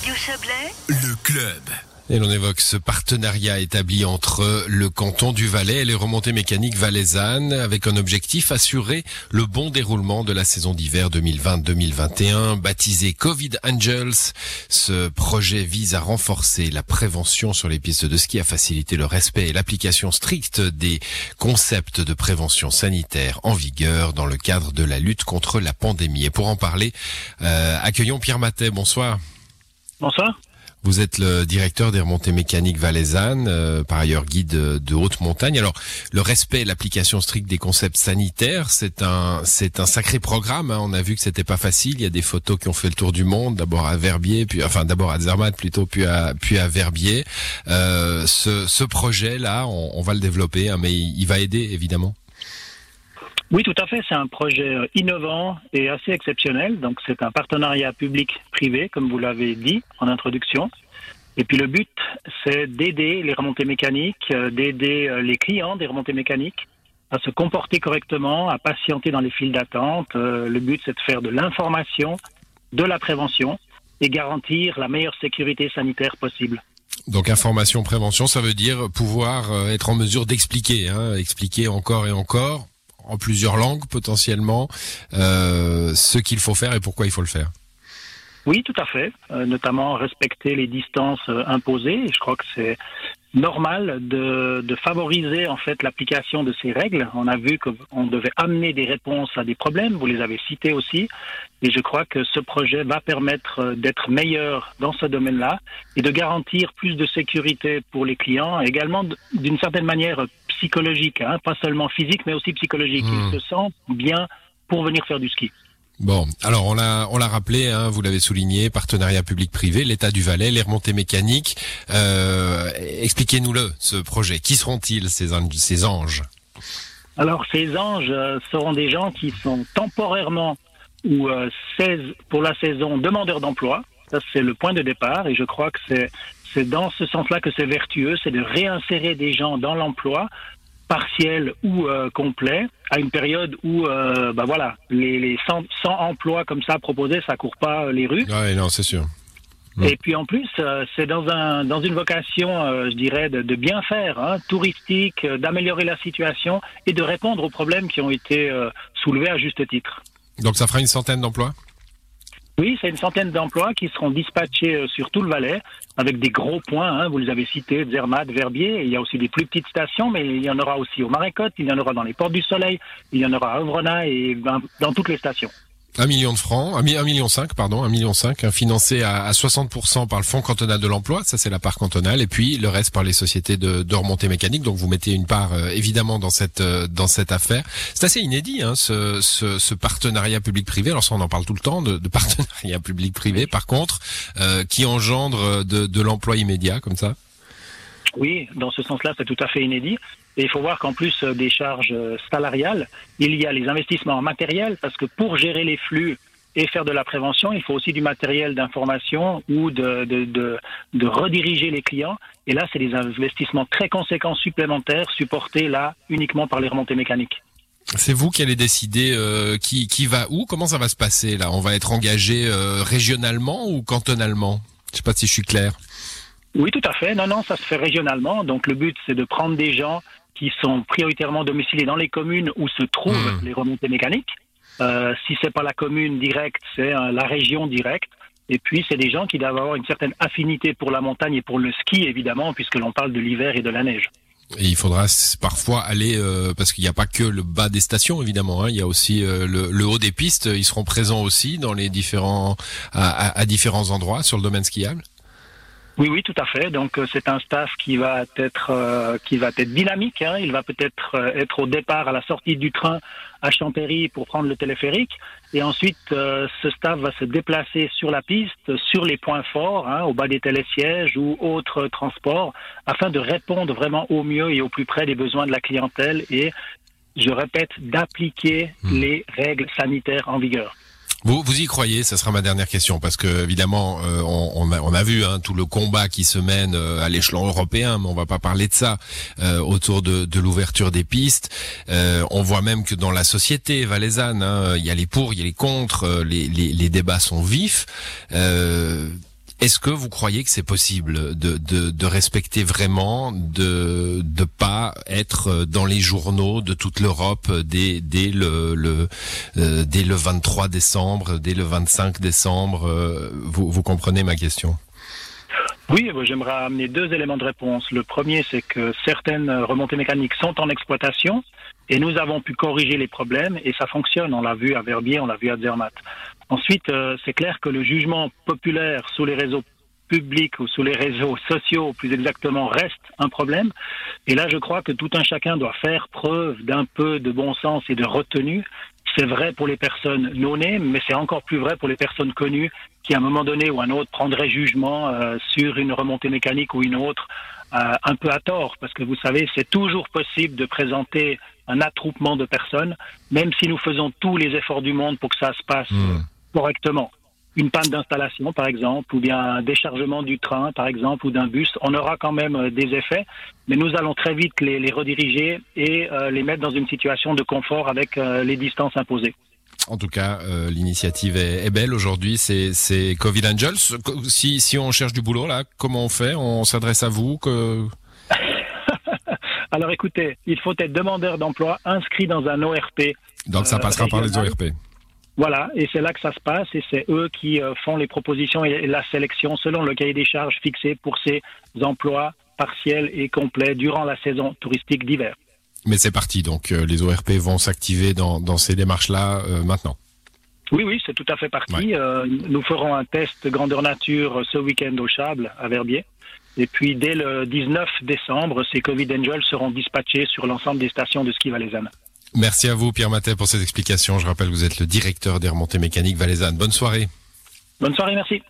Radio Chablais, Le club. Et l'on évoque ce partenariat établi entre le canton du Valais et les remontées mécaniques valaisannes avec un objectif assurer le bon déroulement de la saison d'hiver 2020-2021 baptisé Covid Angels. Ce projet vise à renforcer la prévention sur les pistes de ski, à faciliter le respect et l'application stricte des concepts de prévention sanitaire en vigueur dans le cadre de la lutte contre la pandémie. Et pour en parler, euh, accueillons Pierre Matet. Bonsoir. Bonsoir. Vous êtes le directeur des remontées mécaniques valaisannes, euh, par ailleurs guide de, haute montagne. Alors, le respect et l'application stricte des concepts sanitaires, c'est un c'est un sacré programme. hein. On a vu que c'était pas facile. Il y a des photos qui ont fait le tour du monde. D'abord à Verbier, puis enfin d'abord à Zermatt plutôt, puis à puis à Verbier. Euh, ce, ce projet là, on, on va le développer, hein, mais il va aider évidemment. Oui, tout à fait. C'est un projet euh, innovant et assez exceptionnel. Donc, c'est un partenariat public-privé, comme vous l'avez dit en introduction. Et puis, le but, c'est d'aider les remontées mécaniques, euh, d'aider euh, les clients des remontées mécaniques à se comporter correctement, à patienter dans les files d'attente. Le but, c'est de faire de l'information, de la prévention et garantir la meilleure sécurité sanitaire possible. Donc information, prévention, ça veut dire pouvoir être en mesure d'expliquer, hein, expliquer encore et encore, en plusieurs langues potentiellement, euh, ce qu'il faut faire et pourquoi il faut le faire. Oui, tout à fait. Euh, notamment respecter les distances euh, imposées. Je crois que c'est normal de, de favoriser en fait l'application de ces règles. On a vu qu'on devait amener des réponses à des problèmes. Vous les avez cités aussi. Et je crois que ce projet va permettre euh, d'être meilleur dans ce domaine-là et de garantir plus de sécurité pour les clients, également d'une certaine manière psychologique, hein, pas seulement physique, mais aussi psychologique. Hmm. Ils se sentent bien pour venir faire du ski. Bon, alors on l'a on l'a rappelé, hein, vous l'avez souligné, partenariat public-privé, l'État du Valais, les remontées mécaniques. Euh, Expliquez-nous-le, ce projet. Qui seront-ils ces, ces anges Alors, ces anges euh, seront des gens qui sont temporairement ou euh, 16 pour la saison demandeurs d'emploi. Ça, c'est le point de départ et je crois que c'est c'est dans ce sens-là que c'est vertueux, c'est de réinsérer des gens dans l'emploi partiel ou euh, complet à une période où euh, bah voilà les, les 100, 100 emplois comme ça proposés ça court pas euh, les rues Ouais, non, c'est sûr. Mm. et puis en plus, euh, c'est dans un dans une vocation, je dirais, de, de bien faire, hein, touristique, d'améliorer la situation et de répondre aux problèmes qui ont été soulevés à juste titre. Donc ça fera une centaine d'emplois? Oui, c'est une centaine d'emplois qui seront dispatchés euh, sur tout le Valais avec des gros points. Hein, vous les avez cités, Zermatt, Verbier. Il y a aussi des plus petites stations, mais il y en aura aussi au Marécotte, il y en aura dans les Portes du Soleil, il y en aura à Ovrona et dans toutes les stations. Un million de francs, un, mi- un million cinq, pardon, un million cinq, hein, financé à, à 60% par le Fonds cantonal de l'emploi, ça c'est la part cantonale, et puis le reste par les sociétés de, de remontée mécanique. Donc vous mettez une part euh, évidemment dans cette euh, dans cette affaire. C'est assez inédit, hein, ce, ce, ce partenariat public-privé. Alors ça on en parle tout le temps de, de partenariat public-privé. Par contre, euh, qui engendre euh, de, de l'emploi immédiat comme ça? Oui, dans ce sens-là, c'est tout à fait inédit. Et il faut voir qu'en plus euh, des charges euh, salariales, il y a les investissements en matériel, parce que pour gérer les flux et faire de la prévention, il faut aussi du matériel d'information ou de, de, de, de rediriger les clients. Et là, c'est des investissements très conséquents supplémentaires, supportés là uniquement par les remontées mécaniques. C'est vous qui allez décider euh, qui, qui va où, comment ça va se passer là? On va être engagé euh, régionalement ou cantonalement? Je sais pas si je suis clair. Oui, tout à fait. Non, non, ça se fait régionalement. Donc le but, c'est de prendre des gens qui sont prioritairement domiciliés dans les communes où se trouvent Mhm. les remontées mécaniques. Euh, si c'est pas la commune directe, c'est euh, la région directe. Et puis, c'est des gens qui doivent avoir une certaine affinité pour la montagne et pour le ski, évidemment, puisque l'on parle de l'hiver et de la neige. Et il faudra parfois aller euh, parce qu'il n'y a pas que le bas des stations évidemment. Hein, il y a aussi euh, le, le haut des pistes. Ils seront présents aussi dans les différents à, à- à différents endroits sur le domaine skiable. Oui, oui, tout à fait. Donc, euh, c'est un staff qui va être euh, qui va être dynamique. hein. Il va peut-être euh, être au départ à la sortie du train à Champéry pour prendre le téléphérique, et ensuite euh, ce staff va se déplacer sur la piste, sur les points forts, hein, au bas des télésièges ou autres transports, afin de répondre vraiment au mieux et au plus près des besoins de la clientèle et je répète, d'appliquer Hmm. les règles sanitaires en vigueur. Vous, vous y croyez Ça sera ma dernière question parce que évidemment, euh, on, on a, on a vu hein, tout le combat qui se mène euh, à l'échelon européen, mais on va pas parler de ça euh, autour de, de l'ouverture des pistes. Euh, on voit même que dans la société valaisanne, hein, il y a les pour, il y a les contre, euh, les, les, les débats sont vifs. Est-ce que vous croyez que c'est possible de, de, de, respecter vraiment, de ne pas être dans les journaux de toute l'Europe dès, dès, le, le euh, dès le 23 décembre, dès le 25 décembre euh, vous, vous comprenez ma question? Oui, j'aimerais amener deux éléments de réponse. Le premier, c'est que certaines remontées mécaniques sont en exploitation et nous avons pu corriger les problèmes et ça fonctionne. On l'a vu à Verbier, on l'a vu à Zermatt. Ensuite, euh, c'est clair que le jugement populaire sous les réseaux publics ou sous les réseaux sociaux, plus exactement, reste un problème. Et là, je crois que tout un chacun doit faire preuve d'un peu de bon sens et de retenue c'est vrai pour les personnes non nées, mais c'est encore plus vrai pour les personnes connues qui, à un moment donné ou un autre, prendraient jugement euh, sur une remontée mécanique ou une autre, euh, un peu à tort, parce que vous savez, c'est toujours possible de présenter un attroupement de personnes, même si nous faisons tous les efforts du monde pour que ça se passe hmm. correctement une panne d'installation, par exemple, ou bien un déchargement du train, par exemple, ou d'un bus, on aura quand même euh, des effets, mais nous allons très vite les, rediriger et euh, les mettre dans une situation de confort avec euh, les distances imposées. En tout cas, l'initiative est, belle aujourd'hui. C'est Covid Angels. Si, si on cherche du boulot là, comment on fait? On s'adresse à vous que... Alors écoutez, il faut être demandeur d'emploi inscrit dans un ORP. Donc ça passera par les ORP. Voilà, et c'est là que ça se passe, et c'est eux qui euh, font les propositions et la sélection selon le cahier des charges fixé pour ces emplois partiels et complets durant la saison touristique d'hiver. Mais c'est parti, donc euh, les ORP vont s'activer dans, ces démarches-là euh, maintenant. Oui, oui, c'est tout à fait parti. nous ferons un test grandeur nature ce week-end au Chable, à Verbier. Et puis, dès le 19 décembre, ces Covid Angels seront dispatchés sur l'ensemble des stations de ski valaisanne. Merci à vous, Pierre Matet, pour cette explication. Je rappelle que vous êtes le directeur des remontées mécaniques valaisannes. Bonne soirée. Bonne soirée, merci.